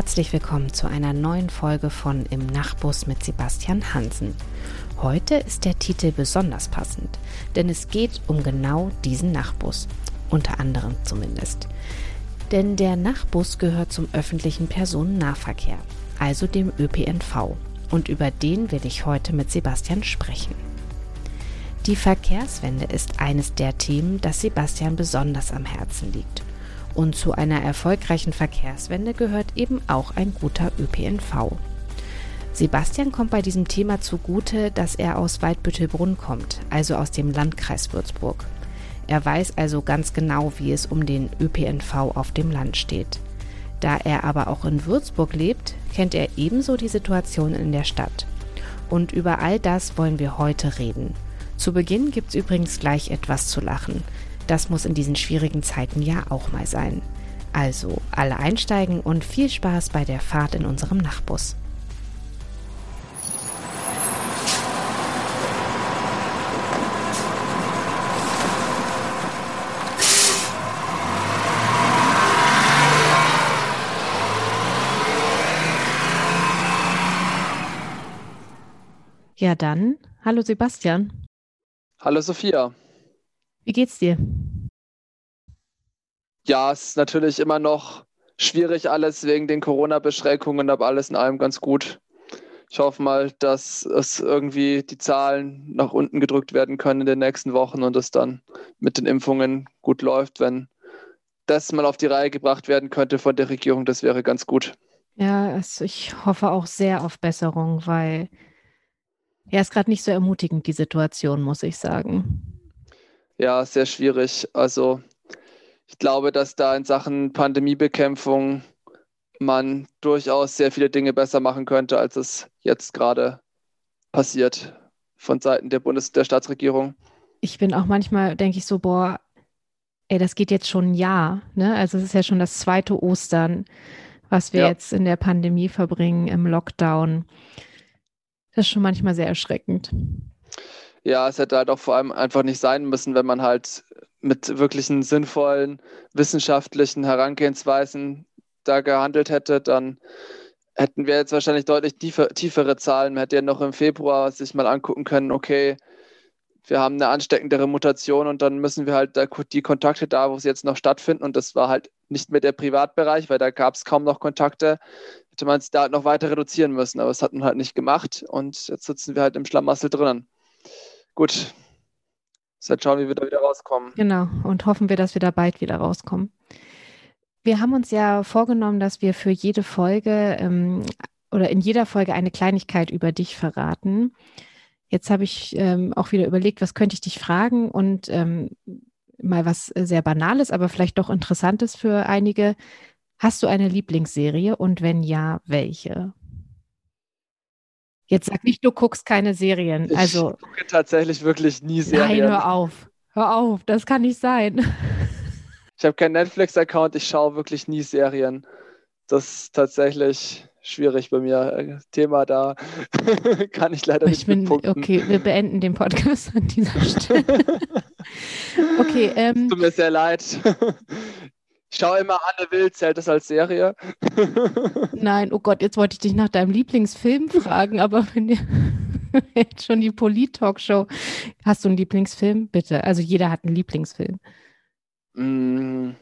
Herzlich willkommen zu einer neuen Folge von Im Nachtbus mit Sebastian Hansen. Heute ist der Titel besonders passend, denn es geht um genau diesen Nachtbus, unter anderem zumindest. Denn der Nachtbus gehört zum öffentlichen Personennahverkehr, also dem ÖPNV, und über den will ich heute mit Sebastian sprechen. Die Verkehrswende ist eines der Themen, das Sebastian besonders am Herzen liegt. Und zu einer erfolgreichen Verkehrswende gehört eben auch ein guter ÖPNV. Sebastian kommt bei diesem Thema zugute, dass er aus Waldbüttelbrunn kommt, also aus dem Landkreis Würzburg. Er weiß also ganz genau, wie es um den ÖPNV auf dem Land steht. Da er aber auch in Würzburg lebt, kennt er ebenso die Situation in der Stadt. Und über all das wollen wir heute reden. Zu Beginn gibt's übrigens gleich etwas zu lachen. Das muss in diesen schwierigen Zeiten ja auch mal sein. Also alle einsteigen und viel Spaß bei der Fahrt in unserem Nachtbus. Ja, dann, hallo Sebastian. Hallo Sophia. Wie geht's dir? Ja, es ist natürlich immer noch schwierig alles wegen den Corona-Beschränkungen, aber alles in allem ganz gut. Ich hoffe mal, dass es irgendwie die Zahlen nach unten gedrückt werden können in den nächsten Wochen und es dann mit den Impfungen gut läuft. Wenn das mal auf die Reihe gebracht werden könnte von der Regierung, das wäre ganz gut. Ja, also ich hoffe auch sehr auf Besserung, weil ja, ist gerade nicht so ermutigend, die Situation, muss ich sagen ja, sehr schwierig. Also ich glaube, dass da in Sachen Pandemiebekämpfung man durchaus sehr viele Dinge besser machen könnte, als es jetzt gerade passiert von Seiten der Bundes- der Staatsregierung. Ich bin auch manchmal, denke ich so, boah, ey, das geht jetzt schon ein Jahr. Ne? Also es ist ja schon das zweite Ostern, was wir ja. jetzt in der Pandemie verbringen, im Lockdown. Das ist schon manchmal sehr erschreckend ja, es hätte halt auch vor allem einfach nicht sein müssen, wenn man halt mit wirklichen sinnvollen wissenschaftlichen Herangehensweisen da gehandelt hätte, dann hätten wir jetzt wahrscheinlich deutlich tiefer, tiefere Zahlen. Man hätte ja noch im Februar sich mal angucken können, okay, wir haben eine ansteckendere Mutation und dann müssen wir halt die Kontakte da, wo sie jetzt noch stattfinden, und das war halt nicht mehr der Privatbereich, weil da gab es kaum noch Kontakte, hätte man es da halt noch weiter reduzieren müssen, aber das hat man halt nicht gemacht und jetzt sitzen wir halt im Schlamassel drinnen. Gut. Jetzt schauen, wie wir da wieder rauskommen. Genau. Und hoffen wir, dass wir da bald wieder rauskommen. Wir haben uns ja vorgenommen, dass wir für jede Folge ähm, oder in jeder Folge eine Kleinigkeit über dich verraten. Jetzt habe ich ähm, auch wieder überlegt, was könnte ich dich fragen und ähm, mal was sehr Banales, aber vielleicht doch Interessantes für einige. Hast du eine Lieblingsserie und wenn ja, welche? Jetzt sag nicht, du guckst keine Serien. Ich also, gucke tatsächlich wirklich nie Serien. Nein, hör auf. Hör auf, das kann nicht sein. Ich habe keinen Netflix-Account, ich schaue wirklich nie Serien. Das ist tatsächlich schwierig bei mir. Thema da kann ich leider ich nicht bin, Okay, wir beenden den Podcast an dieser Stelle. okay. Ähm, Tut mir sehr leid. Ich schaue immer Anne Will, zählt das als Serie? Nein, oh Gott, jetzt wollte ich dich nach deinem Lieblingsfilm fragen, aber wenn dir jetzt schon die Polit-Talkshow. Hast du einen Lieblingsfilm? Bitte. Also jeder hat einen Lieblingsfilm. Mm.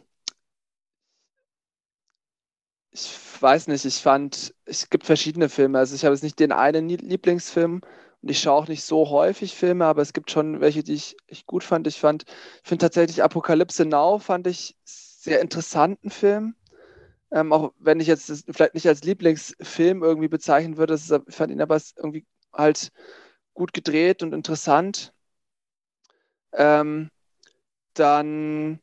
Ich weiß nicht, ich fand, es gibt verschiedene Filme. Also ich habe jetzt nicht den einen Lieblingsfilm und ich schaue auch nicht so häufig Filme, aber es gibt schon welche, die ich, ich gut fand. Ich fand, ich finde tatsächlich Apokalypse Now fand ich sehr interessanten Film. Ähm, auch wenn ich jetzt das vielleicht nicht als Lieblingsfilm irgendwie bezeichnen würde, ist, ich fand ihn aber irgendwie halt gut gedreht und interessant. Ähm, dann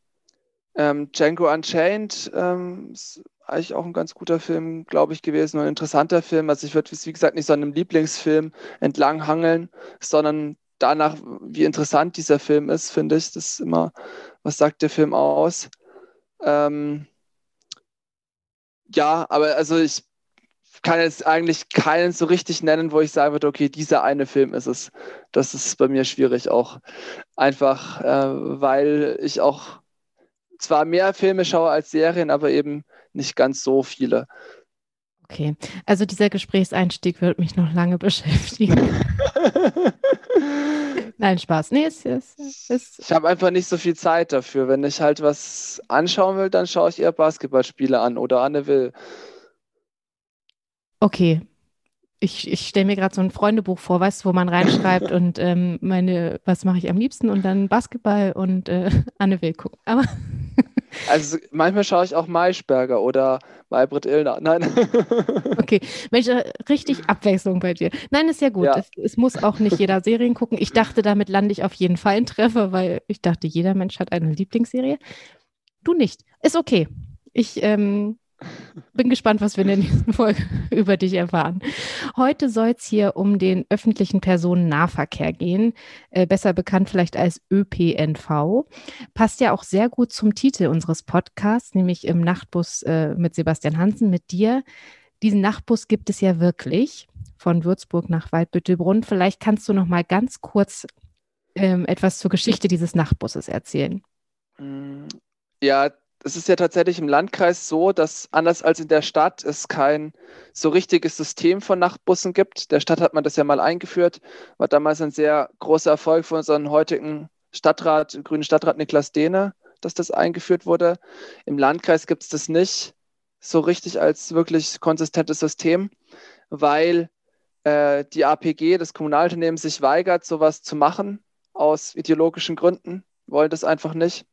ähm, Django Unchained ähm, ist eigentlich auch ein ganz guter Film, glaube ich, gewesen und ein interessanter Film. Also ich würde, wie gesagt, nicht so einem Lieblingsfilm entlanghangeln, sondern danach, wie interessant dieser Film ist, finde ich. Das ist immer, was sagt der Film aus? Ähm, ja, aber also ich kann jetzt eigentlich keinen so richtig nennen, wo ich sagen würde, okay, dieser eine Film ist es. Das ist bei mir schwierig auch. Einfach, äh, weil ich auch zwar mehr Filme schaue als Serien, aber eben nicht ganz so viele. Okay, also dieser Gesprächseinstieg wird mich noch lange beschäftigen. Nein, Spaß. Nee, es, es, es Ich habe einfach nicht so viel Zeit dafür. Wenn ich halt was anschauen will, dann schaue ich eher Basketballspiele an oder Anne Will. Okay. Ich, ich stelle mir gerade so ein Freundebuch vor, weißt du, wo man reinschreibt und ähm, meine, was mache ich am liebsten und dann Basketball und äh, Anne Will gucken. Aber also manchmal schaue ich auch Maischberger oder Maybrit Illner. Nein. Okay, Mensch, äh, richtig Abwechslung bei dir. Nein, ist ja gut. Ja. Es, es, muss auch nicht jeder Serien gucken. Ich dachte, damit lande ich auf jeden Fall in Treffer, weil ich dachte, jeder Mensch hat eine Lieblingsserie. Du nicht. Ist okay. Ich ähm, bin gespannt, was wir in der nächsten Folge über dich erfahren. Heute soll es hier um den öffentlichen Personennahverkehr gehen, äh, besser bekannt vielleicht als ÖPNV. Passt ja auch sehr gut zum Titel unseres Podcasts, nämlich im Nachtbus äh, mit Sebastian Hansen, mit dir. Diesen Nachtbus gibt es ja wirklich von Würzburg nach Waldbüttelbrunn. Vielleicht kannst du noch mal ganz kurz ähm, etwas zur Geschichte dieses Nachtbusses erzählen. Ja, es ist ja tatsächlich im Landkreis so, dass anders als in der Stadt es kein so richtiges System von Nachtbussen gibt. Der Stadt hat man das ja mal eingeführt, war damals ein sehr großer Erfolg für unseren heutigen Stadtrat, grünen Stadtrat Niklas Dehne, dass das eingeführt wurde. Im Landkreis gibt es das nicht so richtig als wirklich konsistentes System, weil äh, die APG, das Kommunalunternehmen, sich weigert, sowas zu machen aus ideologischen Gründen, wollen das einfach nicht.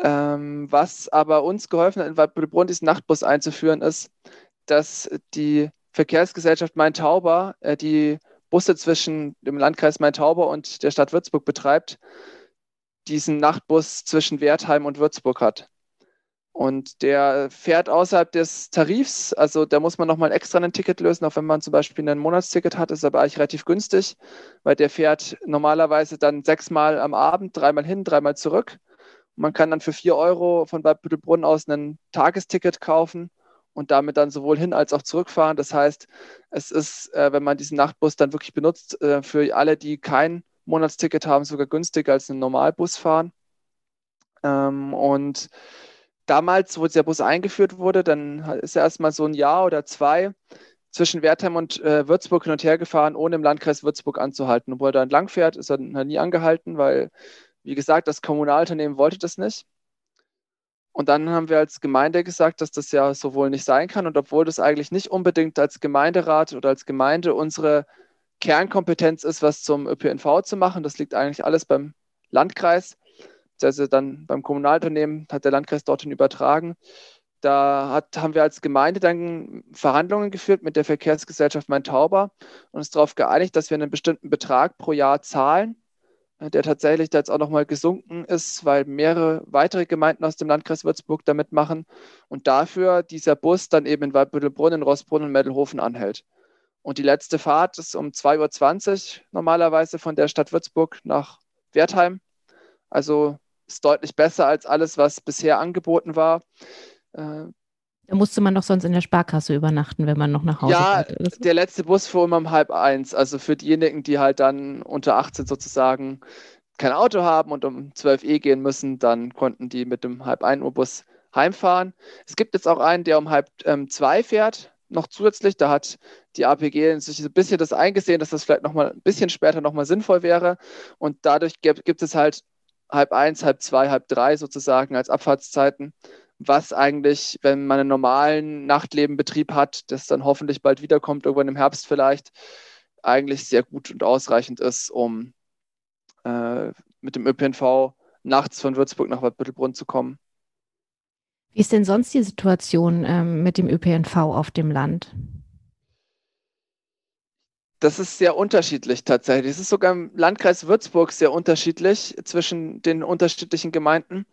Ähm, was aber uns geholfen hat, in Waldbrunn diesen Nachtbus einzuführen, ist, dass die Verkehrsgesellschaft Main-Tauber äh, die Busse zwischen dem Landkreis Main-Tauber und der Stadt Würzburg betreibt, diesen Nachtbus zwischen Wertheim und Würzburg hat. Und der fährt außerhalb des Tarifs, also da muss man nochmal extra ein Ticket lösen, auch wenn man zum Beispiel ein Monatsticket hat, ist aber eigentlich relativ günstig, weil der fährt normalerweise dann sechsmal am Abend, dreimal hin, dreimal zurück. Man kann dann für 4 Euro von Bad Büttelbrunn aus ein Tagesticket kaufen und damit dann sowohl hin als auch zurückfahren. Das heißt, es ist, äh, wenn man diesen Nachtbus dann wirklich benutzt, äh, für alle, die kein Monatsticket haben, sogar günstiger als ein Normalbus fahren. Ähm, und damals, wo der Bus eingeführt wurde, dann ist er erstmal so ein Jahr oder zwei zwischen Wertheim und äh, Würzburg hin und her gefahren, ohne im Landkreis Würzburg anzuhalten. Obwohl er da entlang fährt, ist er nie angehalten, weil wie gesagt, das Kommunalunternehmen wollte das nicht. Und dann haben wir als Gemeinde gesagt, dass das ja so wohl nicht sein kann. Und obwohl das eigentlich nicht unbedingt als Gemeinderat oder als Gemeinde unsere Kernkompetenz ist, was zum ÖPNV zu machen, das liegt eigentlich alles beim Landkreis, also dann beim Kommunalunternehmen hat der Landkreis dorthin übertragen. Da hat, haben wir als Gemeinde dann Verhandlungen geführt mit der Verkehrsgesellschaft Main-Tauber und uns darauf geeinigt, dass wir einen bestimmten Betrag pro Jahr zahlen der tatsächlich da jetzt auch nochmal gesunken ist, weil mehrere weitere Gemeinden aus dem Landkreis Würzburg damit machen und dafür dieser Bus dann eben in Waldbüttelbrunn, in Rossbrunn und Meddelhofen anhält. Und die letzte Fahrt ist um 2.20 Uhr normalerweise von der Stadt Würzburg nach Wertheim. Also ist deutlich besser als alles, was bisher angeboten war. Da musste man doch sonst in der Sparkasse übernachten, wenn man noch nach Hause Ja, so. der letzte Bus fuhr immer um halb eins. Also für diejenigen, die halt dann unter 18 sozusagen kein Auto haben und um 12 Uhr gehen müssen, dann konnten die mit dem halb ein Uhr Bus heimfahren. Es gibt jetzt auch einen, der um halb ähm, zwei fährt, noch zusätzlich. Da hat die APG sich ein bisschen das eingesehen, dass das vielleicht noch mal ein bisschen später noch mal sinnvoll wäre. Und dadurch gibt, gibt es halt halb eins, halb zwei, halb drei sozusagen als Abfahrtszeiten was eigentlich, wenn man einen normalen Nachtlebenbetrieb hat, das dann hoffentlich bald wiederkommt, irgendwann im Herbst vielleicht, eigentlich sehr gut und ausreichend ist, um äh, mit dem ÖPNV nachts von Würzburg nach Bad Büttelbrunn zu kommen. Wie ist denn sonst die Situation ähm, mit dem ÖPNV auf dem Land? Das ist sehr unterschiedlich tatsächlich. Es ist sogar im Landkreis Würzburg sehr unterschiedlich zwischen den unterschiedlichen Gemeinden.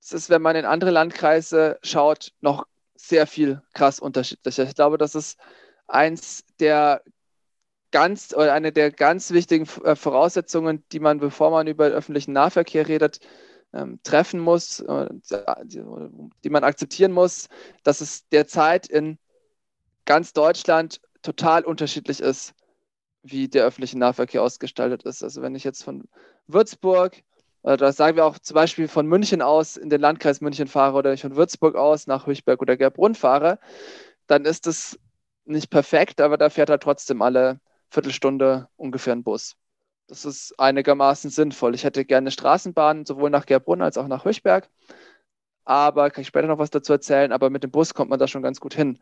Es ist, wenn man in andere Landkreise schaut, noch sehr viel krass unterschiedlicher. Ich glaube, das ist eins der ganz oder eine der ganz wichtigen äh, Voraussetzungen, die man, bevor man über öffentlichen Nahverkehr redet, ähm, treffen muss, die man akzeptieren muss, dass es derzeit in ganz Deutschland total unterschiedlich ist, wie der öffentliche Nahverkehr ausgestaltet ist. Also wenn ich jetzt von Würzburg Da sagen wir auch zum Beispiel von München aus in den Landkreis München fahre oder ich von Würzburg aus nach Höchberg oder Gerbrunn fahre, dann ist es nicht perfekt, aber da fährt halt trotzdem alle Viertelstunde ungefähr ein Bus. Das ist einigermaßen sinnvoll. Ich hätte gerne Straßenbahnen, sowohl nach Gerbrunn als auch nach Höchberg. Aber kann ich später noch was dazu erzählen, aber mit dem Bus kommt man da schon ganz gut hin.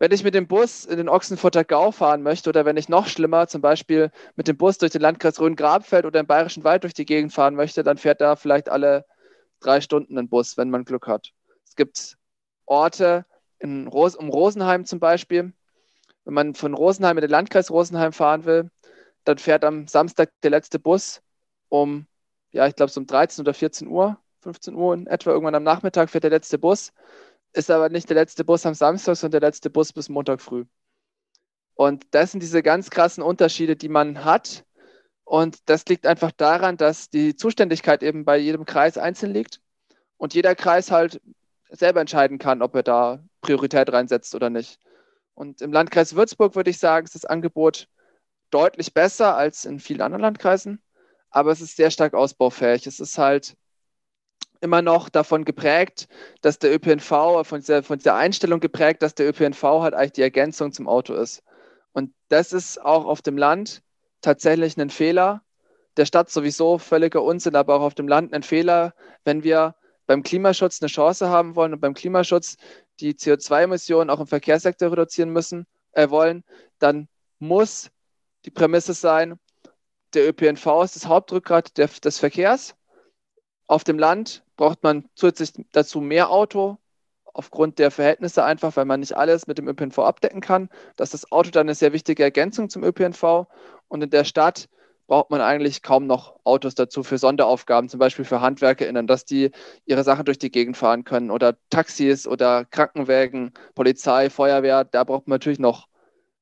Wenn ich mit dem Bus in den Ochsenfurter Gau fahren möchte oder wenn ich noch schlimmer, zum Beispiel mit dem Bus durch den Landkreis Rhön-Grabfeld oder im Bayerischen Wald durch die Gegend fahren möchte, dann fährt da vielleicht alle drei Stunden ein Bus, wenn man Glück hat. Es gibt Orte in Ros um Rosenheim zum Beispiel. Wenn man von Rosenheim in den Landkreis Rosenheim fahren will, dann fährt am Samstag der letzte Bus um, ja, ich glaube, so um 13 oder 14 Uhr, 15 Uhr in etwa, irgendwann am Nachmittag fährt der letzte Bus. Ist aber nicht der letzte Bus am Samstag, sondern der letzte Bus bis Montag früh. Und das sind diese ganz krassen Unterschiede, die man hat. Und das liegt einfach daran, dass die Zuständigkeit eben bei jedem Kreis einzeln liegt und jeder Kreis halt selber entscheiden kann, ob er da Priorität reinsetzt oder nicht. Und im Landkreis Würzburg würde ich sagen, ist das Angebot deutlich besser als in vielen anderen Landkreisen, aber es ist sehr stark ausbaufähig. Es ist halt immer noch davon geprägt, dass der ÖPNV, von dieser, von dieser Einstellung geprägt, dass der ÖPNV halt eigentlich die Ergänzung zum Auto ist. Und das ist auch auf dem Land tatsächlich ein Fehler. Der Stadt sowieso völliger Unsinn, aber auch auf dem Land ein Fehler, wenn wir beim Klimaschutz eine Chance haben wollen und beim Klimaschutz die CO2-Emissionen auch im Verkehrssektor reduzieren müssen, äh, wollen, dann muss die Prämisse sein, der ÖPNV ist das Hauptrückgrat der, des Verkehrs. Auf dem Land braucht man zusätzlich dazu mehr Auto, aufgrund der Verhältnisse einfach, weil man nicht alles mit dem ÖPNV abdecken kann. Dass das Auto dann eine sehr wichtige Ergänzung zum ÖPNV. Und in der Stadt braucht man eigentlich kaum noch Autos dazu für Sonderaufgaben, zum Beispiel für HandwerkerInnen, dass die ihre Sachen durch die Gegend fahren können oder Taxis oder Krankenwägen, Polizei, Feuerwehr, da braucht man natürlich noch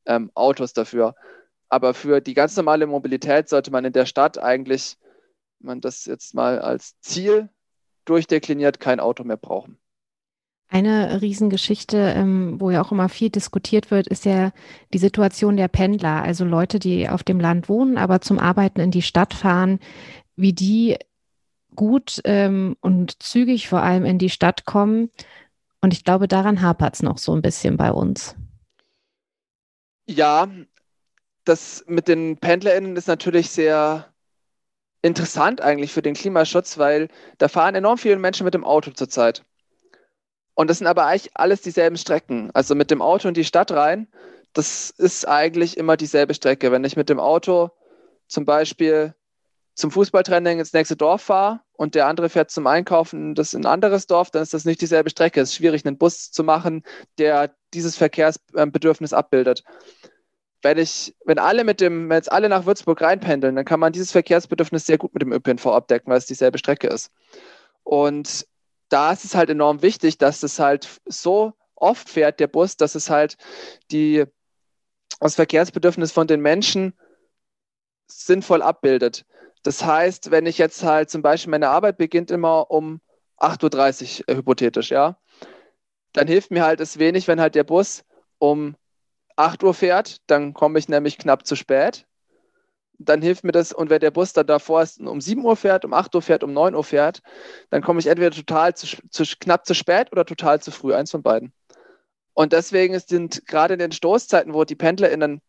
ähm, Autos dafür. Aber für die ganz normale Mobilität sollte man in der Stadt eigentlich, wenn man das jetzt mal als Ziel durchdekliniert, kein Auto mehr brauchen. Eine Riesengeschichte, ähm, wo ja auch immer viel diskutiert wird, ist ja die Situation der Pendler, also Leute, die auf dem Land wohnen, aber zum Arbeiten in die Stadt fahren, wie die gut ähm, und zügig vor allem in die Stadt kommen. Und ich glaube, daran hapert es noch so ein bisschen bei uns. Ja, das mit den PendlerInnen ist natürlich sehr interessant eigentlich für den Klimaschutz, weil da fahren enorm viele Menschen mit dem Auto zurzeit. Und das sind aber eigentlich alles dieselben Strecken. Also mit dem Auto in die Stadt rein, das ist eigentlich immer dieselbe Strecke. Wenn ich mit dem Auto zum Beispiel zum Fußballtraining ins nächste Dorf fahre und der andere fährt zum Einkaufen das in ein anderes Dorf, dann ist das nicht dieselbe Strecke. Es ist schwierig, einen Bus zu machen, der dieses Verkehrsbedürfnis abbildet. Wenn ich, wenn alle mit dem, wenn jetzt alle nach Würzburg reinpendeln, dann kann man dieses Verkehrsbedürfnis sehr gut mit dem ÖPNV abdecken, weil es dieselbe Strecke ist. Und da ist es halt enorm wichtig, dass es halt so oft fährt, der Bus, dass es halt die, das Verkehrsbedürfnis von den Menschen sinnvoll abbildet. Das heißt, wenn ich jetzt halt zum Beispiel meine Arbeit beginnt immer um 8.30 Uhr, äh, hypothetisch, ja, dann hilft mir halt es wenig, wenn halt der Bus um 8 Uhr fährt, dann komme ich nämlich knapp zu spät dann hilft mir das, und wenn der Bus dann davor ist, um 7 Uhr fährt, um 8 Uhr fährt, um 9 Uhr fährt, dann komme ich entweder total zu, zu, knapp zu spät oder total zu früh, eins von beiden. Und deswegen sind gerade in den Stoßzeiten, wo die PendlerInnen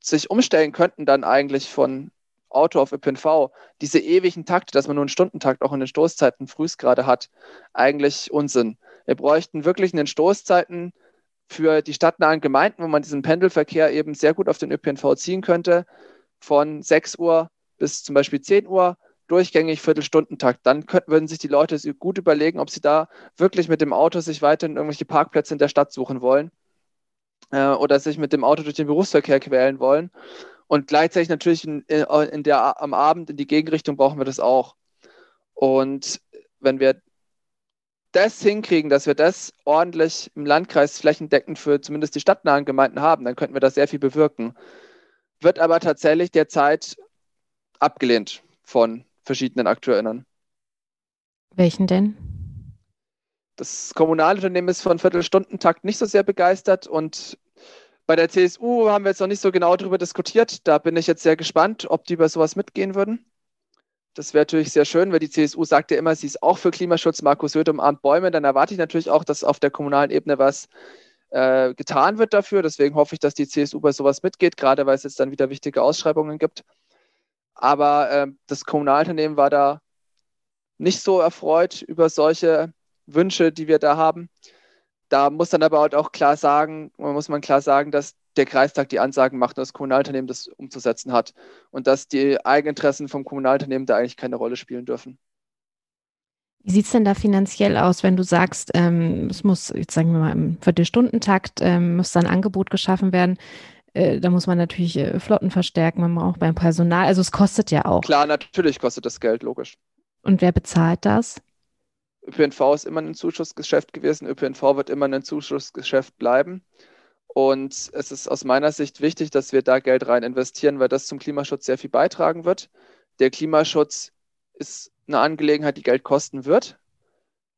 sich umstellen könnten, dann eigentlich von Auto auf ÖPNV, diese ewigen Takte, dass man nur einen Stundentakt auch in den Stoßzeiten frühst gerade hat, eigentlich Unsinn. Wir bräuchten wirklich in den Stoßzeiten für die stadtnahen Gemeinden, wo man diesen Pendelverkehr eben sehr gut auf den ÖPNV ziehen könnte, von 6 Uhr bis zum Beispiel 10 Uhr durchgängig Viertelstundentakt. Dann könnten, würden sich die Leute gut überlegen, ob sie da wirklich mit dem Auto sich weiterhin irgendwelche Parkplätze in der Stadt suchen wollen äh, oder sich mit dem Auto durch den Berufsverkehr quälen wollen. Und gleichzeitig natürlich in, in der, am Abend in die Gegenrichtung brauchen wir das auch. Und wenn wir das hinkriegen, dass wir das ordentlich im Landkreis flächendeckend für zumindest die stadtnahen Gemeinden haben, dann könnten wir da sehr viel bewirken wird aber tatsächlich derzeit abgelehnt von verschiedenen AkteurInnen. Welchen denn? Das kommunale Unternehmen ist von Viertelstundentakt nicht so sehr begeistert und bei der CSU haben wir jetzt noch nicht so genau darüber diskutiert. Da bin ich jetzt sehr gespannt, ob die über sowas mitgehen würden. Das wäre natürlich sehr schön, weil die CSU sagt ja immer, sie ist auch für Klimaschutz. Markus Söder umarmt Bäume. Dann erwarte ich natürlich auch, dass auf der kommunalen Ebene was äh, getan wird dafür. Deswegen hoffe ich, dass die CSU bei sowas mitgeht, gerade weil es jetzt dann wieder wichtige Ausschreibungen gibt. Aber äh, das Kommunalunternehmen war da nicht so erfreut über solche Wünsche, die wir da haben. Da muss dann aber auch klar sagen, muss man klar sagen, dass der Kreistag die Ansagen macht und das Kommunalunternehmen das umzusetzen hat und dass die Eigeninteressen vom Kommunalunternehmen da eigentlich keine Rolle spielen dürfen. Wie sieht es denn da finanziell aus, wenn du sagst, ähm, es muss, jetzt sagen wir mal, im Viertelstundentakt ähm, muss ein Angebot geschaffen werden? Äh, da muss man natürlich äh, Flotten verstärken, man braucht beim Personal, also es kostet ja auch. Klar, natürlich kostet das Geld, logisch. Und wer bezahlt das? ÖPNV ist immer ein Zuschussgeschäft gewesen, ÖPNV wird immer ein Zuschussgeschäft bleiben. Und es ist aus meiner Sicht wichtig, dass wir da Geld rein investieren, weil das zum Klimaschutz sehr viel beitragen wird. Der Klimaschutz ist eine Angelegenheit, die Geld kosten wird.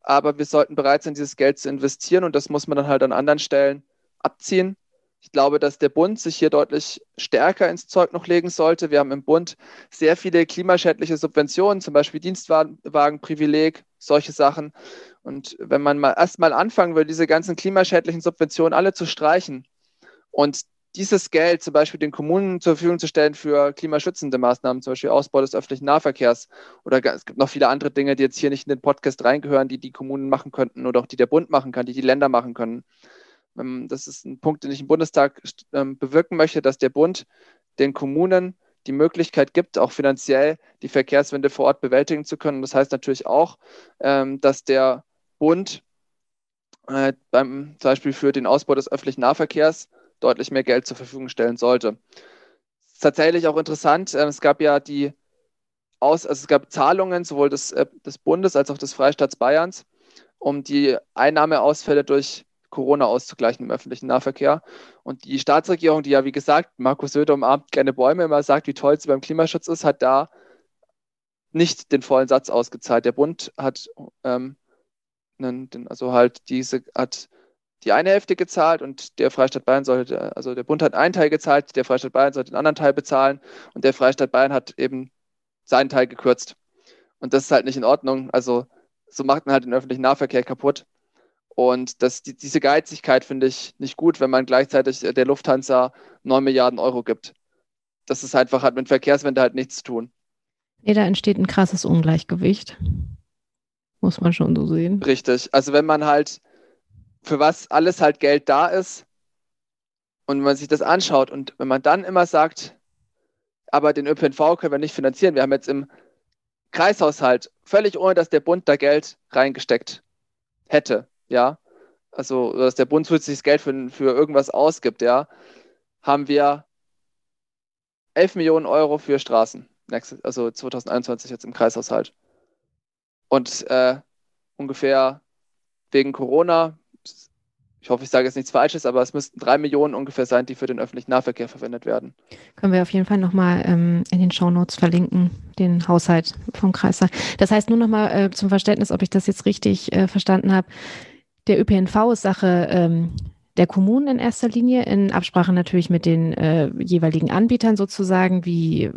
Aber wir sollten bereit sein, dieses Geld zu investieren und das muss man dann halt an anderen Stellen abziehen. Ich glaube, dass der Bund sich hier deutlich stärker ins Zeug noch legen sollte. Wir haben im Bund sehr viele klimaschädliche Subventionen, zum Beispiel Dienstwagenprivileg, solche Sachen. Und wenn man mal erstmal anfangen will, diese ganzen klimaschädlichen Subventionen alle zu streichen und dieses Geld zum Beispiel den Kommunen zur Verfügung zu stellen für klimaschützende Maßnahmen, zum Beispiel Ausbau des öffentlichen Nahverkehrs oder es gibt noch viele andere Dinge, die jetzt hier nicht in den Podcast reingehören, die die Kommunen machen könnten oder auch die der Bund machen kann, die die Länder machen können. Ähm, das ist ein Punkt, den ich im Bundestag ähm, bewirken möchte, dass der Bund den Kommunen die Möglichkeit gibt, auch finanziell die Verkehrswende vor Ort bewältigen zu können. Das heißt natürlich auch, ähm, dass der Bund äh, beim, zum Beispiel für den Ausbau des öffentlichen Nahverkehrs deutlich mehr Geld zur Verfügung stellen sollte. Ist tatsächlich auch interessant, es gab ja die Aus, also es gab Zahlungen sowohl des, äh, des Bundes als auch des Freistaats Bayerns, um die Einnahmeausfälle durch Corona auszugleichen im öffentlichen Nahverkehr. Und die Staatsregierung, die ja, wie gesagt, Markus Söder umarmt gerne Bäume, immer sagt, wie toll sie beim Klimaschutz ist, hat da nicht den vollen Satz ausgezahlt. Der Bund hat ähm, also halt diese hat die eine Hälfte gezahlt und der Freistaat Bayern sollte, also der Bund hat einen Teil gezahlt, der Freistaat Bayern sollte den anderen Teil bezahlen und der Freistaat Bayern hat eben seinen Teil gekürzt. Und das ist halt nicht in Ordnung. Also so macht man halt den öffentlichen Nahverkehr kaputt. Und das, die, diese Geizigkeit finde ich nicht gut, wenn man gleichzeitig der Lufthansa 9 Milliarden Euro gibt. Das ist einfach, hat mit Verkehrswende halt nichts zu tun. Nee, da entsteht ein krasses Ungleichgewicht. Muss man schon so sehen. Richtig. Also wenn man halt, für was alles halt Geld da ist und man sich das anschaut und wenn man dann immer sagt, aber den ÖPNV können wir nicht finanzieren. Wir haben jetzt im Kreishaushalt, völlig ohne dass der Bund da Geld reingesteckt hätte, ja, also dass der Bund zusätzliches Geld für, für irgendwas ausgibt, ja, haben wir 11 Millionen Euro für Straßen, also 2021 jetzt im Kreishaushalt. Und äh, ungefähr wegen Corona, ich hoffe, ich sage jetzt nichts Falsches, aber es müssten drei Millionen ungefähr sein, die für den öffentlichen Nahverkehr verwendet werden. Können wir auf jeden Fall nochmal ähm, in den Shownotes verlinken, den Haushalt vom Kreistag. Das heißt nur nochmal äh, zum Verständnis, ob ich das jetzt richtig äh, verstanden habe der ÖPNV ist Sache ähm, der Kommunen in erster Linie, in Absprache natürlich mit den äh, jeweiligen Anbietern sozusagen, wie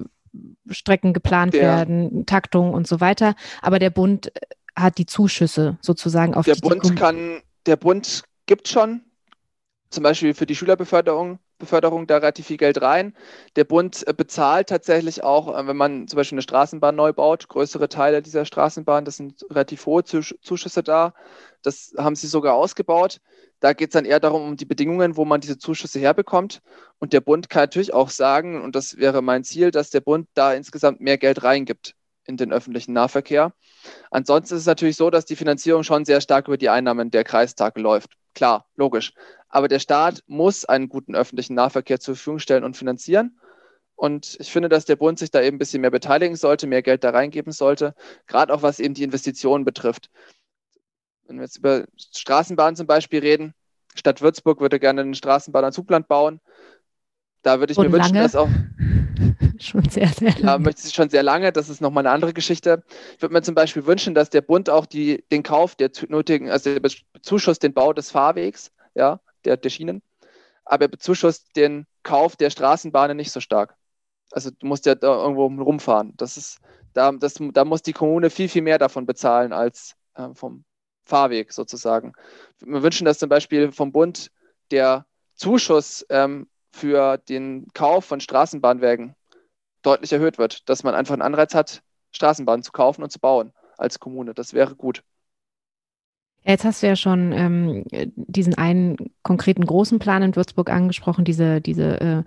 Strecken geplant ja. werden, Taktung und so weiter. Aber der Bund äh, hat die Zuschüsse sozusagen auf der die Bund kann, der Bund gibt schon zum Beispiel für die Schülerbeförderung Beförderung da relativ viel Geld rein. Der Bund äh, bezahlt tatsächlich auch, äh, wenn man zum Beispiel eine Straßenbahn neu baut, größere Teile dieser Straßenbahn, das sind relativ hohe Zuschüsse da. Das haben sie sogar ausgebaut. Da geht es dann eher darum, um die Bedingungen, wo man diese Zuschüsse herbekommt. Und der Bund kann natürlich auch sagen, und das wäre mein Ziel, dass der Bund da insgesamt mehr Geld reingibt in den öffentlichen Nahverkehr. Ansonsten ist es natürlich so, dass die Finanzierung schon sehr stark über die Einnahmen der Kreistage läuft. Klar, logisch. Aber der Staat muss einen guten öffentlichen Nahverkehr zur Verfügung stellen und finanzieren. Und ich finde, dass der Bund sich da eben ein bisschen mehr beteiligen sollte, mehr Geld da reingeben sollte, gerade auch was eben die Investitionen betrifft. Wenn wir jetzt über Straßenbahnen zum Beispiel reden, Stadt Würzburg würde gerne einen Straßenbahn an Zugland bauen. Da würde ich und mir wünschen, dass auch. schon sehr, sehr lange. Ja, möchte ich schon sehr lange. Das ist nochmal eine andere Geschichte. Ich würde mir zum Beispiel wünschen, dass der Bund auch die, den Kauf der nötigen, also der Bezuschuss den Bau des Fahrwegs, ja, der, der Schienen, aber er bezuschusst den Kauf der Straßenbahnen nicht so stark. Also du musst ja da irgendwo rumfahren. Das ist Da, das, da muss die Kommune viel, viel mehr davon bezahlen als äh, vom Fahrweg sozusagen. Wir wünschen, dass zum Beispiel vom Bund der Zuschuss ähm, für den Kauf von Straßenbahnwägen deutlich erhöht wird, dass man einfach einen Anreiz hat, Straßenbahnen zu kaufen und zu bauen als Kommune. Das wäre gut. Jetzt hast du ja schon ähm, diesen einen konkreten großen Plan in Würzburg angesprochen, diese, diese äh,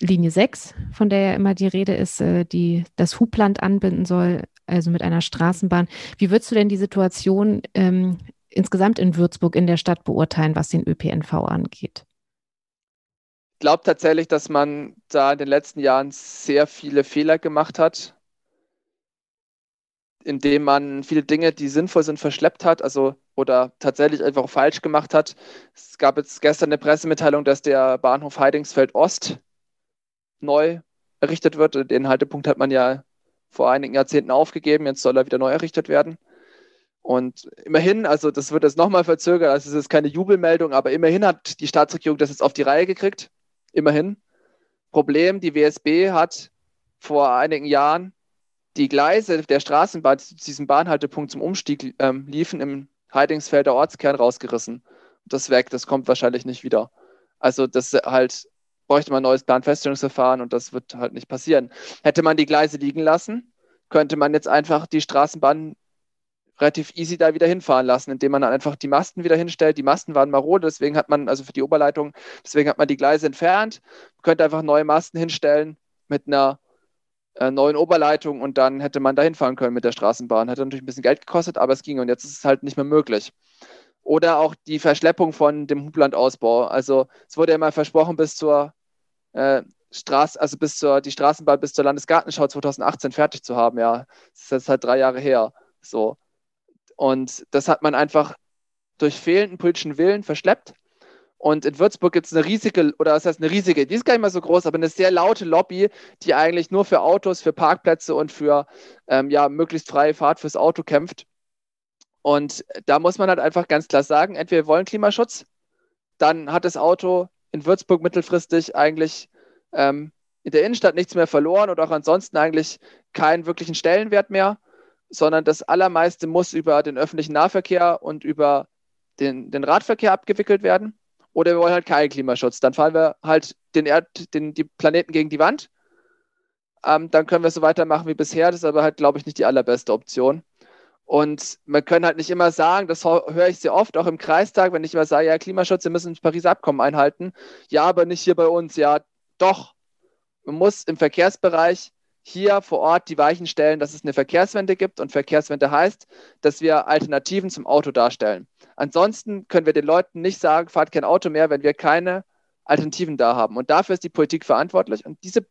Linie 6, von der ja immer die Rede ist, äh, die das Hubland anbinden soll, also mit einer Straßenbahn. Wie würdest du denn die Situation ähm, insgesamt in Würzburg in der Stadt beurteilen, was den ÖPNV angeht? Ich glaube tatsächlich, dass man da in den letzten Jahren sehr viele Fehler gemacht hat, indem man viele Dinge, die sinnvoll sind, verschleppt hat, also oder tatsächlich einfach falsch gemacht hat. Es gab jetzt gestern eine Pressemitteilung, dass der Bahnhof Heidingsfeld Ost neu errichtet wird. Den Haltepunkt hat man ja vor einigen Jahrzehnten aufgegeben, jetzt soll er wieder neu errichtet werden. Und immerhin, also das wird jetzt nochmal verzögert, also es ist keine Jubelmeldung, aber immerhin hat die Staatsregierung das jetzt auf die Reihe gekriegt. Immerhin. Problem, die WSB hat vor einigen Jahren die Gleise der Straßenbahn, die zu diesem Bahnhaltepunkt zum Umstieg ähm, liefen, im Heidingsfelder Ortskern rausgerissen. Das weg, das kommt wahrscheinlich nicht wieder. Also das halt bräuchte man ein neues Planfeststellungsverfahren und das wird halt nicht passieren. Hätte man die Gleise liegen lassen, könnte man jetzt einfach die Straßenbahn relativ easy da wieder hinfahren lassen, indem man einfach die Masten wieder hinstellt. Die Masten waren marode, deswegen hat man, also für die Oberleitung, deswegen hat man die Gleise entfernt, könnte einfach neue Masten hinstellen mit einer äh, neuen Oberleitung und dann hätte man da hinfahren können mit der Straßenbahn. Hätte natürlich ein bisschen Geld gekostet, aber es ging und jetzt ist es halt nicht mehr möglich. Oder auch die Verschleppung von dem Hublandausbau. Also es wurde ja mal versprochen, bis zur äh, Straße, also bis zur die Straßenbahn bis zur Landesgartenschau 2018 fertig zu haben. Ja, das ist jetzt halt drei Jahre her. So. Und das hat man einfach durch fehlenden politischen Willen verschleppt. Und in Würzburg gibt es eine riesige, oder was heißt eine riesige, die ist gar nicht mal so groß, aber eine sehr laute Lobby, die eigentlich nur für Autos, für Parkplätze und für ähm, ja, möglichst freie Fahrt fürs Auto kämpft. Und da muss man halt einfach ganz klar sagen, entweder wir wollen Klimaschutz, dann hat das Auto in Würzburg mittelfristig eigentlich ähm, in der Innenstadt nichts mehr verloren und auch ansonsten eigentlich keinen wirklichen Stellenwert mehr, sondern das Allermeiste muss über den öffentlichen Nahverkehr und über den, den Radverkehr abgewickelt werden. Oder wir wollen halt keinen Klimaschutz. Dann fahren wir halt den, Erd, den die Planeten gegen die Wand. Ähm, dann können wir so weitermachen wie bisher. Das ist aber halt, glaube ich, nicht die allerbeste Option. Und man kann halt nicht immer sagen, das höre ich sehr oft, auch im Kreistag, wenn ich immer sage, ja, Klimaschutz, wir müssen das Pariser Abkommen einhalten. Ja, aber nicht hier bei uns. Ja, doch. Man muss im Verkehrsbereich hier vor Ort die Weichen stellen, dass es eine Verkehrswende gibt. Und Verkehrswende heißt, dass wir Alternativen zum Auto darstellen. Ansonsten können wir den Leuten nicht sagen, fahrt kein Auto mehr, wenn wir keine Alternativen da haben. Und dafür ist die Politik verantwortlich. Und diese,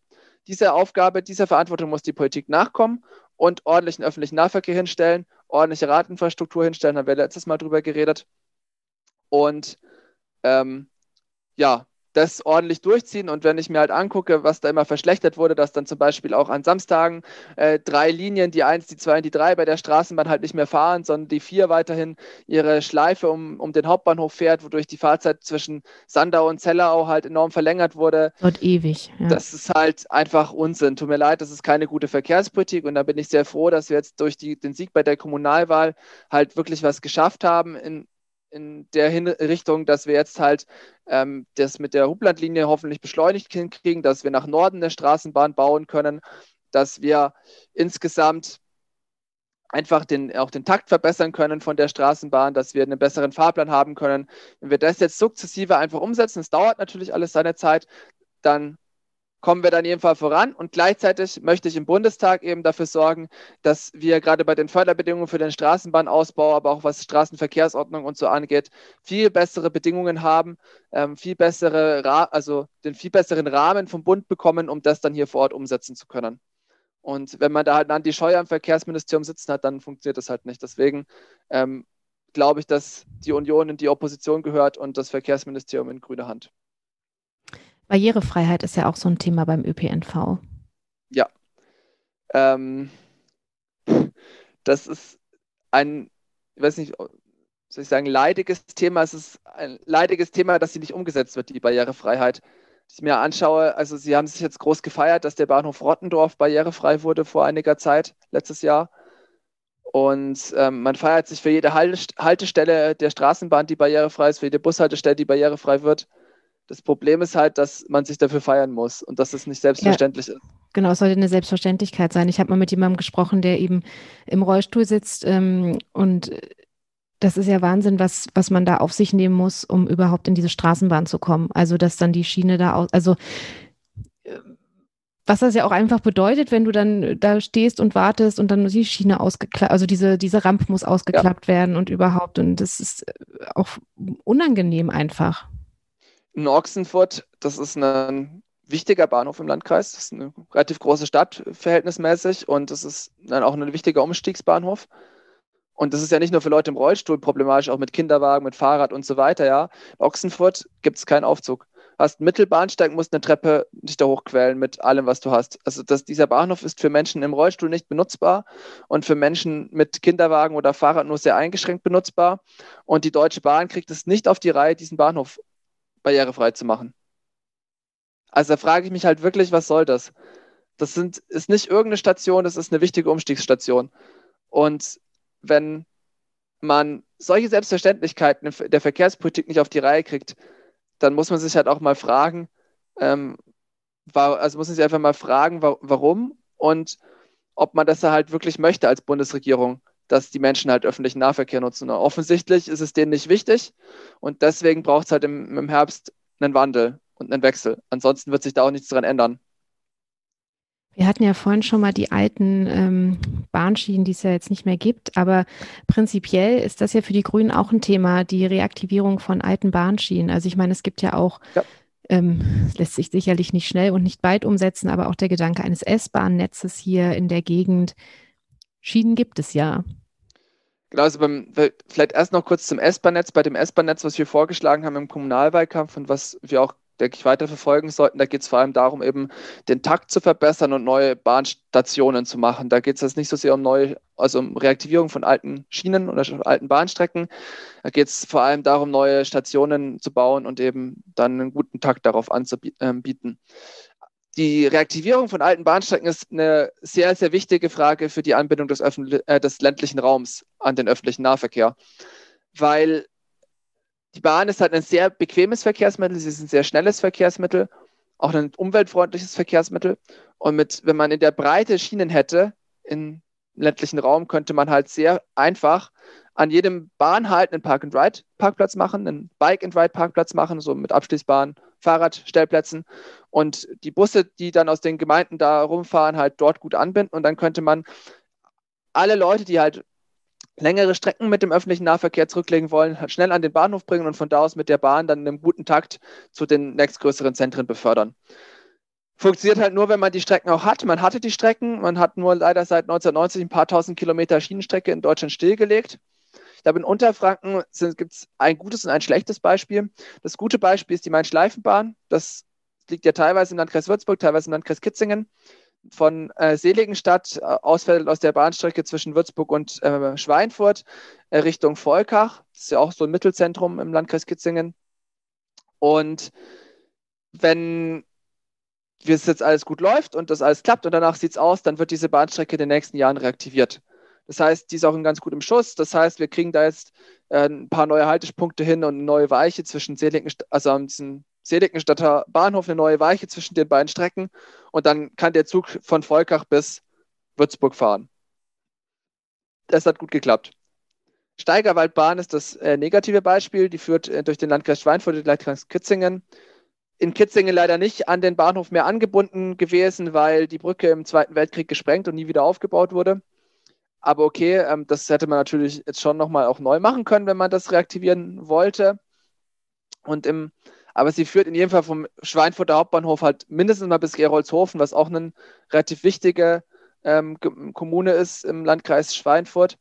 diese Aufgabe, dieser Verantwortung muss die Politik nachkommen und ordentlichen öffentlichen Nahverkehr hinstellen, ordentliche Radinfrastruktur hinstellen, haben wir letztes Mal drüber geredet. Und ähm, ja, das ordentlich durchziehen. Und wenn ich mir halt angucke, was da immer verschlechtert wurde, dass dann zum Beispiel auch an Samstagen äh, drei Linien, die eins, die zwei und die drei bei der Straßenbahn halt nicht mehr fahren, sondern die vier weiterhin ihre Schleife um, um den Hauptbahnhof fährt, wodurch die Fahrzeit zwischen Sandau und Zellerau halt enorm verlängert wurde. Dort ewig. Ja. Das ist halt einfach Unsinn. Tut mir leid, das ist keine gute Verkehrspolitik. Und da bin ich sehr froh, dass wir jetzt durch die, den Sieg bei der Kommunalwahl halt wirklich was geschafft haben in, in der Hin Richtung, dass wir jetzt halt ähm, das mit der Hublandlinie hoffentlich beschleunigt hinkriegen, dass wir nach Norden eine Straßenbahn bauen können, dass wir insgesamt einfach den, auch den Takt verbessern können von der Straßenbahn, dass wir einen besseren Fahrplan haben können. Wenn wir das jetzt sukzessive einfach umsetzen, es dauert natürlich alles seine Zeit, dann kommen wir dann jedenfalls voran. Und gleichzeitig möchte ich im Bundestag eben dafür sorgen, dass wir gerade bei den Förderbedingungen für den Straßenbahnausbau, aber auch was Straßenverkehrsordnung und so angeht, viel bessere Bedingungen haben, ähm, viel bessere, also den viel besseren Rahmen vom Bund bekommen, um das dann hier vor Ort umsetzen zu können. Und wenn man da halt Andi Scheuer im Verkehrsministerium sitzen hat, dann funktioniert das halt nicht. Deswegen ähm, glaube ich, dass die Union in die Opposition gehört und das Verkehrsministerium in grüne Hand. Barrierefreiheit ist ja auch so ein Thema beim ÖPNV. Ja. Ähm, das ist ein, ich weiß nicht, soll ich sagen, leidiges Thema. Es ist ein leidiges Thema, dass sie nicht umgesetzt wird, die Barrierefreiheit. ich mir anschaue, also sie haben sich jetzt groß gefeiert, dass der Bahnhof Rottendorf barrierefrei wurde vor einiger Zeit, letztes Jahr. Und ähm, man feiert sich für jede Haltestelle der Straßenbahn, die barrierefrei ist, für jede Bushaltestelle, die barrierefrei wird. Das Problem ist halt, dass man sich dafür feiern muss und dass es nicht selbstverständlich ja, ist. Genau, es sollte eine Selbstverständlichkeit sein. Ich habe mal mit jemandem gesprochen, der eben im Rollstuhl sitzt ähm, und das ist ja Wahnsinn, was, was man da auf sich nehmen muss, um überhaupt in diese Straßenbahn zu kommen. Also, dass dann die Schiene da aus, also äh, was das ja auch einfach bedeutet, wenn du dann da stehst und wartest und dann die Schiene ausgeklappt, also diese, diese Rampe muss ausgeklappt ja. werden und überhaupt. Und das ist äh, auch unangenehm einfach. In Ochsenfurt, das ist ein wichtiger Bahnhof im Landkreis. Das ist eine relativ große Stadt verhältnismäßig und das ist dann auch ein wichtiger Umstiegsbahnhof. Und das ist ja nicht nur für Leute im Rollstuhl problematisch, auch mit Kinderwagen, mit Fahrrad und so weiter, ja. In Ochsenfurt gibt es keinen Aufzug. Hast einen Mittelbahnsteig, musst eine Treppe nicht da hochquellen mit allem, was du hast. Also das, dieser Bahnhof ist für Menschen im Rollstuhl nicht benutzbar und für Menschen mit Kinderwagen oder Fahrrad nur sehr eingeschränkt benutzbar. Und die Deutsche Bahn kriegt es nicht auf die Reihe, diesen Bahnhof barrierefrei zu machen. Also da frage ich mich halt wirklich, was soll das? Das sind, ist nicht irgendeine Station, das ist eine wichtige Umstiegsstation. Und wenn man solche Selbstverständlichkeiten der Verkehrspolitik nicht auf die Reihe kriegt, dann muss man sich halt auch mal fragen, ähm, also muss man sich einfach mal fragen, wa warum und ob man das halt wirklich möchte als Bundesregierung, dass die Menschen halt öffentlichen Nahverkehr nutzen. Und offensichtlich ist es denen nicht wichtig und deswegen braucht es halt im, im Herbst einen Wandel und einen Wechsel. Ansonsten wird sich da auch nichts dran ändern. Wir hatten ja vorhin schon mal die alten ähm, Bahnschienen, die es ja jetzt nicht mehr gibt, aber prinzipiell ist das ja für die Grünen auch ein Thema, die Reaktivierung von alten Bahnschienen. Also ich meine, es gibt ja auch, ja. Ähm, lässt sich sicherlich nicht schnell und nicht bald umsetzen, aber auch der Gedanke eines S-Bahn-Netzes hier in der Gegend. Schienen gibt es ja. Genau, also beim, vielleicht erst noch kurz zum S-Bahn-Netz. Bei dem S-Bahn-Netz, was wir vorgeschlagen haben im Kommunalwahlkampf und was wir auch denke ich, weiter verfolgen sollten. Da geht es vor allem darum, eben den Takt zu verbessern und neue Bahnstationen zu machen. Da geht es jetzt nicht so sehr um neue, also um Reaktivierung von alten Schienen oder alten Bahnstrecken. Da geht es vor allem darum, neue Stationen zu bauen und eben dann einen guten Takt darauf anzubieten. Die Reaktivierung von alten Bahnstrecken ist eine sehr, sehr wichtige Frage für die Anbindung des, äh, des ländlichen Raums an den öffentlichen Nahverkehr, weil die Bahn ist halt ein sehr bequemes Verkehrsmittel, sie ist ein sehr schnelles Verkehrsmittel, auch ein umweltfreundliches Verkehrsmittel. Und mit, wenn man in der Breite Schienen hätte, im ländlichen Raum, könnte man halt sehr einfach an jedem Bahnhalt einen Park-and-Ride-Parkplatz machen, einen Bike-and-Ride-Parkplatz machen, so mit abschließbaren Fahrradstellplätzen und die Busse, die dann aus den Gemeinden da rumfahren, halt dort gut anbinden und dann könnte man alle Leute, die halt längere Strecken mit dem öffentlichen Nahverkehr zurücklegen wollen, schnell an den Bahnhof bringen und von da aus mit der Bahn dann in einem guten Takt zu den nächstgrößeren Zentren befördern. Funktioniert halt nur, wenn man die Strecken auch hat. Man hatte die Strecken, man hat nur leider seit 1990 ein paar tausend Kilometer Schienenstrecke in Deutschland stillgelegt. Ich glaube, in Unterfranken gibt es ein gutes und ein schlechtes Beispiel. Das gute Beispiel ist die Main-Schleifenbahn. Das liegt ja teilweise im Landkreis Würzburg, teilweise im Landkreis Kitzingen von äh, Seligenstadt äh, ausfällt aus der Bahnstrecke zwischen Würzburg und äh, Schweinfurt äh, Richtung Volkach. Das ist ja auch so ein Mittelzentrum im Landkreis Kitzingen. Und wenn es jetzt alles gut läuft und das alles klappt und danach sieht es aus, dann wird diese Bahnstrecke in den nächsten Jahren reaktiviert. Das heißt, die ist auch in ganz gutem Schuss. Das heißt, wir kriegen da jetzt äh, ein paar neue Haltepunkte hin und eine neue Weiche zwischen Seligenstadt, also an diesem Seligenstadter Bahnhof eine neue Weiche zwischen den beiden Strecken und dann kann der Zug von Volkach bis Würzburg fahren. Das hat gut geklappt. Steigerwaldbahn ist das äh, negative Beispiel. Die führt äh, durch den Landkreis Schweinfurt und den Landkreis Kitzingen. In Kitzingen leider nicht an den Bahnhof mehr angebunden gewesen, weil die Brücke im Zweiten Weltkrieg gesprengt und nie wieder aufgebaut wurde. Aber okay, ähm, das hätte man natürlich jetzt schon nochmal auch neu machen können, wenn man das reaktivieren wollte. Und im aber sie führt in jedem Fall vom Schweinfurter Hauptbahnhof halt mindestens mal bis Gerolzhofen, was auch eine relativ wichtige ähm, Kommune ist im Landkreis Schweinfurt.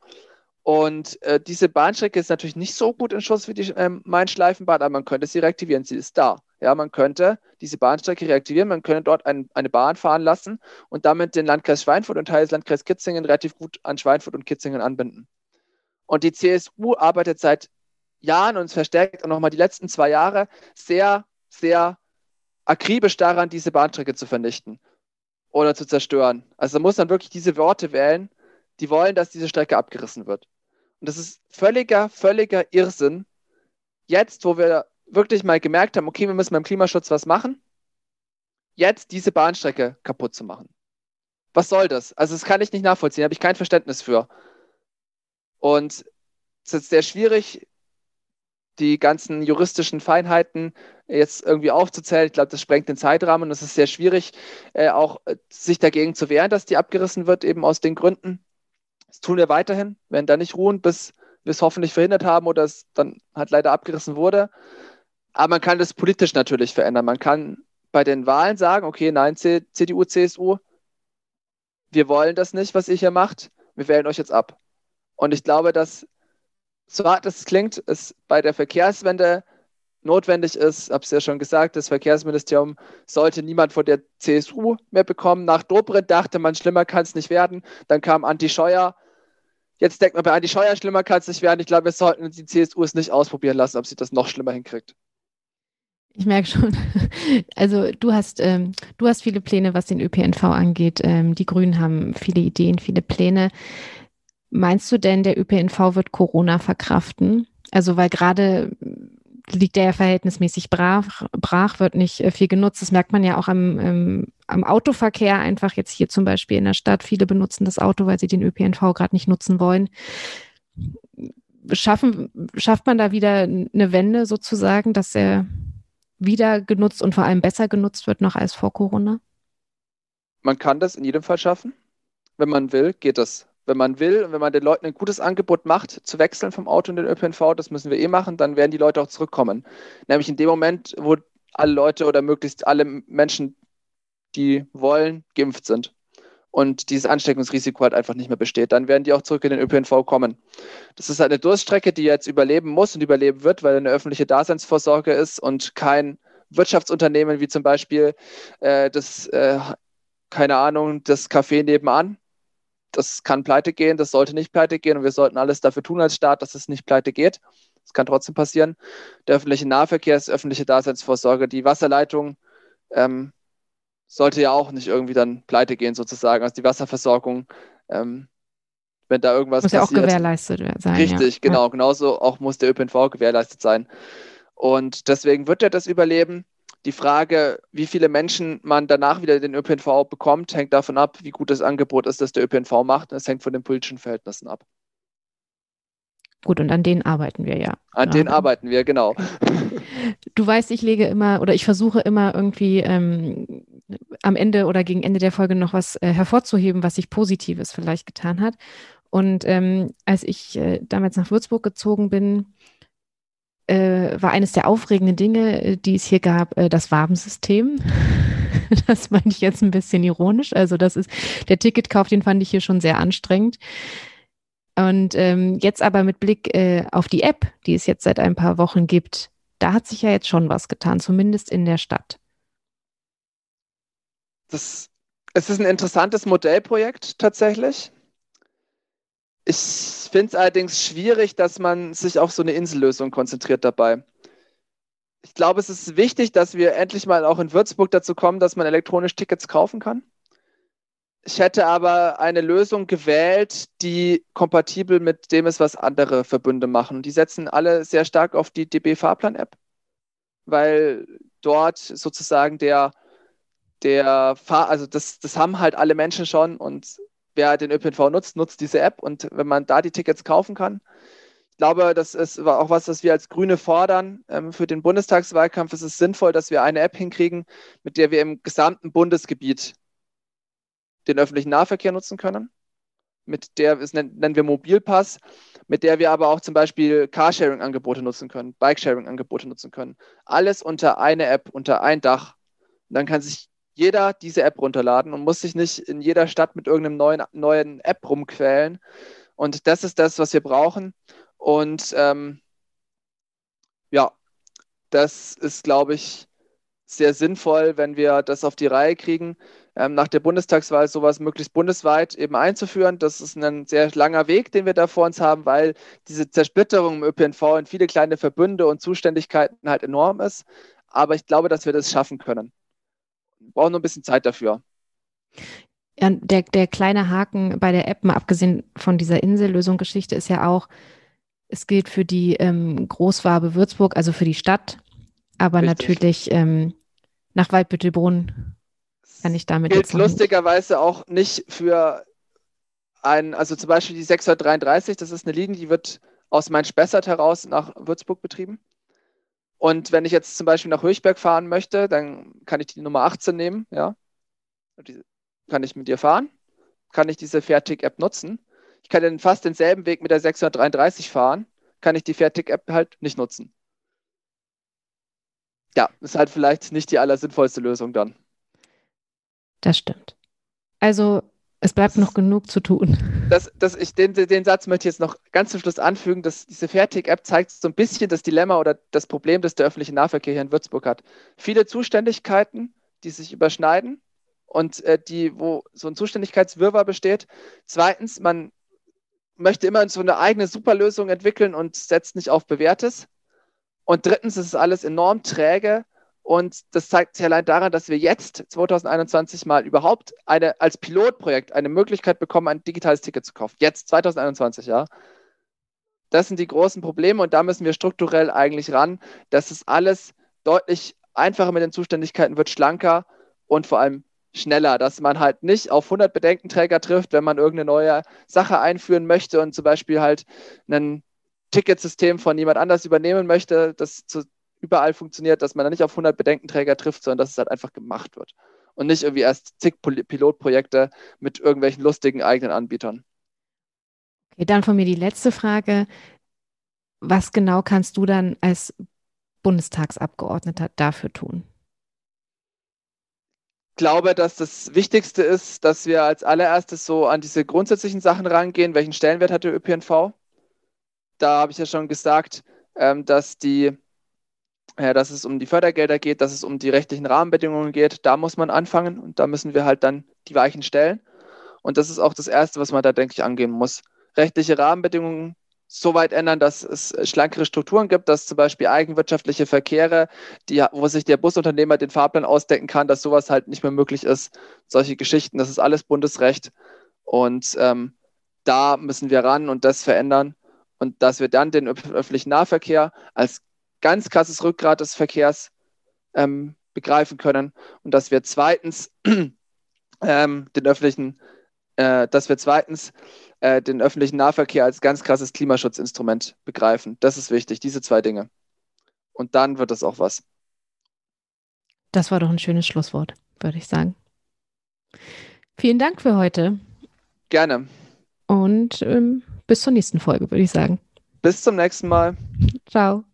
Und äh, diese Bahnstrecke ist natürlich nicht so gut in Schuss wie die ähm, Main-Schleifenbahn, aber man könnte sie reaktivieren. Sie ist da. Ja, man könnte diese Bahnstrecke reaktivieren, man könnte dort ein, eine Bahn fahren lassen und damit den Landkreis Schweinfurt und Teil des Landkreis Kitzingen relativ gut an Schweinfurt und Kitzingen anbinden. Und die CSU arbeitet seit Jahren und verstärkt auch nochmal die letzten zwei Jahre sehr, sehr akribisch daran, diese Bahnstrecke zu vernichten oder zu zerstören. Also man muss dann wirklich diese Worte wählen, die wollen, dass diese Strecke abgerissen wird. Und das ist völliger, völliger Irrsinn. Jetzt, wo wir wirklich mal gemerkt haben, okay, wir müssen beim Klimaschutz was machen, jetzt diese Bahnstrecke kaputt zu machen. Was soll das? Also das kann ich nicht nachvollziehen, habe ich kein Verständnis für. Und es ist sehr schwierig, die ganzen juristischen Feinheiten jetzt irgendwie aufzuzählen. Ich glaube, das sprengt den Zeitrahmen und es ist sehr schwierig, äh, auch äh, sich dagegen zu wehren, dass die abgerissen wird, eben aus den Gründen. Das tun wir weiterhin, werden da nicht ruhen, bis wir es hoffentlich verhindert haben oder es dann halt leider abgerissen wurde. Aber man kann das politisch natürlich verändern. Man kann bei den Wahlen sagen, okay, nein, CDU, CSU, wir wollen das nicht, was ihr hier macht. Wir wählen euch jetzt ab. Und ich glaube, dass so hart es klingt, es bei der Verkehrswende notwendig ist, habe es ja schon gesagt, das Verkehrsministerium sollte niemand von der CSU mehr bekommen. Nach Dobrindt dachte man, schlimmer kann es nicht werden. Dann kam Anti Scheuer. Jetzt denkt man bei Anti Scheuer, schlimmer kann es nicht werden. Ich glaube, wir sollten die CSU es nicht ausprobieren lassen, ob sie das noch schlimmer hinkriegt. Ich merke schon. Also du hast, ähm, du hast viele Pläne, was den ÖPNV angeht. Ähm, die Grünen haben viele Ideen, viele Pläne. Meinst du denn, der ÖPNV wird Corona verkraften? Also, weil gerade liegt der ja verhältnismäßig brach, brach, wird nicht äh, viel genutzt. Das merkt man ja auch am, ähm, am Autoverkehr einfach jetzt hier zum Beispiel in der Stadt. Viele benutzen das Auto, weil sie den ÖPNV gerade nicht nutzen wollen. Schaffen, schafft man da wieder eine Wende sozusagen, dass er wieder genutzt und vor allem besser genutzt wird noch als vor Corona? Man kann das in jedem Fall schaffen. Wenn man will, geht das wenn man will und wenn man den Leuten ein gutes Angebot macht, zu wechseln vom Auto in den ÖPNV, das müssen wir eh machen, dann werden die Leute auch zurückkommen. Nämlich in dem Moment, wo alle Leute oder möglichst alle Menschen, die wollen, geimpft sind und dieses Ansteckungsrisiko halt einfach nicht mehr besteht, dann werden die auch zurück in den ÖPNV kommen. Das ist halt eine Durststrecke, die jetzt überleben muss und überleben wird, weil eine öffentliche Daseinsvorsorge ist und kein Wirtschaftsunternehmen wie zum Beispiel äh, das, äh, keine Ahnung, das Café nebenan, das kann pleite gehen, das sollte nicht pleite gehen und wir sollten alles dafür tun als Staat, dass es nicht pleite geht. Das kann trotzdem passieren. Der öffentliche Nahverkehr ist öffentliche Daseinsvorsorge. Die Wasserleitung ähm, sollte ja auch nicht irgendwie dann pleite gehen, sozusagen. Also die Wasserversorgung, ähm, wenn da irgendwas muss passiert. Muss ja auch gewährleistet sein. Richtig, ja. genau. Genauso auch muss der ÖPNV gewährleistet sein. Und deswegen wird er das überleben. Die Frage, wie viele Menschen man danach wieder den ÖPNV bekommt, hängt davon ab, wie gut das Angebot ist, das der ÖPNV macht. Es hängt von den politischen Verhältnissen ab. Gut, und an denen arbeiten wir ja. An denen arbeiten wir, genau. Du weißt, ich lege immer oder ich versuche immer irgendwie ähm, am Ende oder gegen Ende der Folge noch was äh, hervorzuheben, was sich Positives vielleicht getan hat. Und ähm, als ich äh, damals nach Würzburg gezogen bin, äh, war eines der aufregenden Dinge, äh, die es hier gab, äh, das Wabensystem. das meine ich jetzt ein bisschen ironisch. Also das ist der Ticketkauf, den fand ich hier schon sehr anstrengend. Und ähm, jetzt aber mit Blick äh, auf die App, die es jetzt seit ein paar Wochen gibt, da hat sich ja jetzt schon was getan, zumindest in der Stadt. Das, es ist ein interessantes Modellprojekt tatsächlich. Ich finde es allerdings schwierig, dass man sich auf so eine Insellösung konzentriert dabei. Ich glaube, es ist wichtig, dass wir endlich mal auch in Würzburg dazu kommen, dass man elektronisch Tickets kaufen kann. Ich hätte aber eine Lösung gewählt, die kompatibel mit dem ist, was andere Verbünde machen. Die setzen alle sehr stark auf die DB-Fahrplan-App, weil dort sozusagen der, der Fahr also das, das haben halt alle Menschen schon und wer den ÖPNV nutzt, nutzt diese App und wenn man da die Tickets kaufen kann, ich glaube, das ist auch was, was wir als Grüne fordern. Ähm, für den Bundestagswahlkampf ist es sinnvoll, dass wir eine App hinkriegen, mit der wir im gesamten Bundesgebiet den öffentlichen Nahverkehr nutzen können. Mit der, das nennen wir Mobilpass, mit der wir aber auch zum Beispiel Carsharing-Angebote nutzen können, Bikesharing-Angebote nutzen können. Alles unter eine App, unter ein Dach. Und dann kann sich jeder diese App runterladen und muss sich nicht in jeder Stadt mit irgendeinem neuen, neuen App rumquälen. Und das ist das, was wir brauchen. Und ähm, ja, das ist, glaube ich, sehr sinnvoll, wenn wir das auf die Reihe kriegen, ähm, nach der Bundestagswahl sowas möglichst bundesweit eben einzuführen. Das ist ein sehr langer Weg, den wir da vor uns haben, weil diese Zersplitterung im ÖPNV in viele kleine Verbünde und Zuständigkeiten halt enorm ist. Aber ich glaube, dass wir das schaffen können. Brauchen nur ein bisschen Zeit dafür. Ja, der, der kleine Haken bei der App, mal abgesehen von dieser Insellösung-Geschichte, ist ja auch, es gilt für die ähm, Großwabe Würzburg, also für die Stadt, aber Richtig. natürlich ähm, nach Waldbüttelbrunn kann ich damit gilt lustigerweise auch nicht für ein, also zum Beispiel die 633, das ist eine Linie, die wird aus Main-Spessart heraus nach Würzburg betrieben. Und wenn ich jetzt zum Beispiel nach Höchberg fahren möchte, dann kann ich die Nummer 18 nehmen, ja. Kann ich mit dir fahren, kann ich diese Fairtick-App nutzen. Ich kann dann fast denselben Weg mit der 633 fahren, kann ich die Fairtick-App halt nicht nutzen. Ja, ist halt vielleicht nicht die allersinnvollste Lösung dann. Das stimmt. Also es bleibt noch genug zu tun. Das, das, ich, den, den Satz möchte ich jetzt noch ganz zum Schluss anfügen, dass diese Fairtick-App zeigt so ein bisschen das Dilemma oder das Problem, das der öffentliche Nahverkehr hier in Würzburg hat. Viele Zuständigkeiten, die sich überschneiden und äh, die, wo so ein Zuständigkeitswirrwarr besteht. Zweitens, man möchte immer so eine eigene Superlösung entwickeln und setzt nicht auf Bewährtes. Und drittens ist es alles enorm träge und das zeigt sich allein daran, dass wir jetzt 2021 mal überhaupt eine, als Pilotprojekt eine Möglichkeit bekommen, ein digitales Ticket zu kaufen. Jetzt, 2021, ja. Das sind die großen Probleme und da müssen wir strukturell eigentlich ran, dass es alles deutlich einfacher mit den Zuständigkeiten wird, schlanker und vor allem schneller, dass man halt nicht auf 100 Bedenkenträger trifft, wenn man irgendeine neue Sache einführen möchte und zum Beispiel halt ein Ticketsystem von jemand anders übernehmen möchte, das zu überall funktioniert, dass man da nicht auf 100 Bedenkenträger trifft, sondern dass es halt einfach gemacht wird. Und nicht irgendwie erst zig Pilotprojekte mit irgendwelchen lustigen eigenen Anbietern. Okay, dann von mir die letzte Frage. Was genau kannst du dann als Bundestagsabgeordneter dafür tun? Ich glaube, dass das Wichtigste ist, dass wir als allererstes so an diese grundsätzlichen Sachen rangehen. Welchen Stellenwert hat der ÖPNV? Da habe ich ja schon gesagt, ähm, dass die dass es um die Fördergelder geht, dass es um die rechtlichen Rahmenbedingungen geht. Da muss man anfangen und da müssen wir halt dann die Weichen stellen. Und das ist auch das Erste, was man da, denke ich, angehen muss. Rechtliche Rahmenbedingungen so weit ändern, dass es schlankere Strukturen gibt, dass zum Beispiel eigenwirtschaftliche Verkehre, die, wo sich der Busunternehmer den Fahrplan ausdecken kann, dass sowas halt nicht mehr möglich ist. Solche Geschichten, das ist alles Bundesrecht. Und ähm, da müssen wir ran und das verändern. Und dass wir dann den öffentlichen Nahverkehr als ganz krasses Rückgrat des Verkehrs ähm, begreifen können und dass wir zweitens ähm, den öffentlichen, äh, dass wir zweitens äh, den öffentlichen Nahverkehr als ganz krasses Klimaschutzinstrument begreifen. Das ist wichtig, diese zwei Dinge. Und dann wird das auch was. Das war doch ein schönes Schlusswort, würde ich sagen. Vielen Dank für heute. Gerne. Und ähm, bis zur nächsten Folge, würde ich sagen. Bis zum nächsten Mal. Ciao.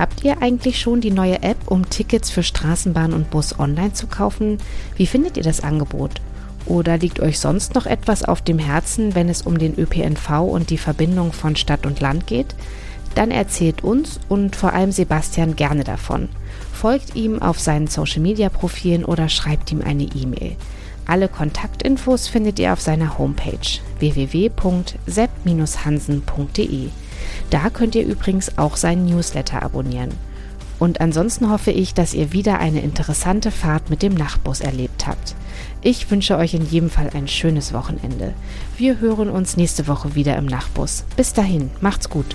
Habt ihr eigentlich schon die neue App, um Tickets für Straßenbahn und Bus online zu kaufen? Wie findet ihr das Angebot? Oder liegt euch sonst noch etwas auf dem Herzen, wenn es um den ÖPNV und die Verbindung von Stadt und Land geht? Dann erzählt uns und vor allem Sebastian gerne davon. Folgt ihm auf seinen Social-Media-Profilen oder schreibt ihm eine E-Mail. Alle Kontaktinfos findet ihr auf seiner Homepage www.sepp-hansen.de. Da könnt ihr übrigens auch seinen Newsletter abonnieren. Und ansonsten hoffe ich, dass ihr wieder eine interessante Fahrt mit dem Nachtbus erlebt habt. Ich wünsche euch in jedem Fall ein schönes Wochenende. Wir hören uns nächste Woche wieder im Nachtbus. Bis dahin, macht's gut.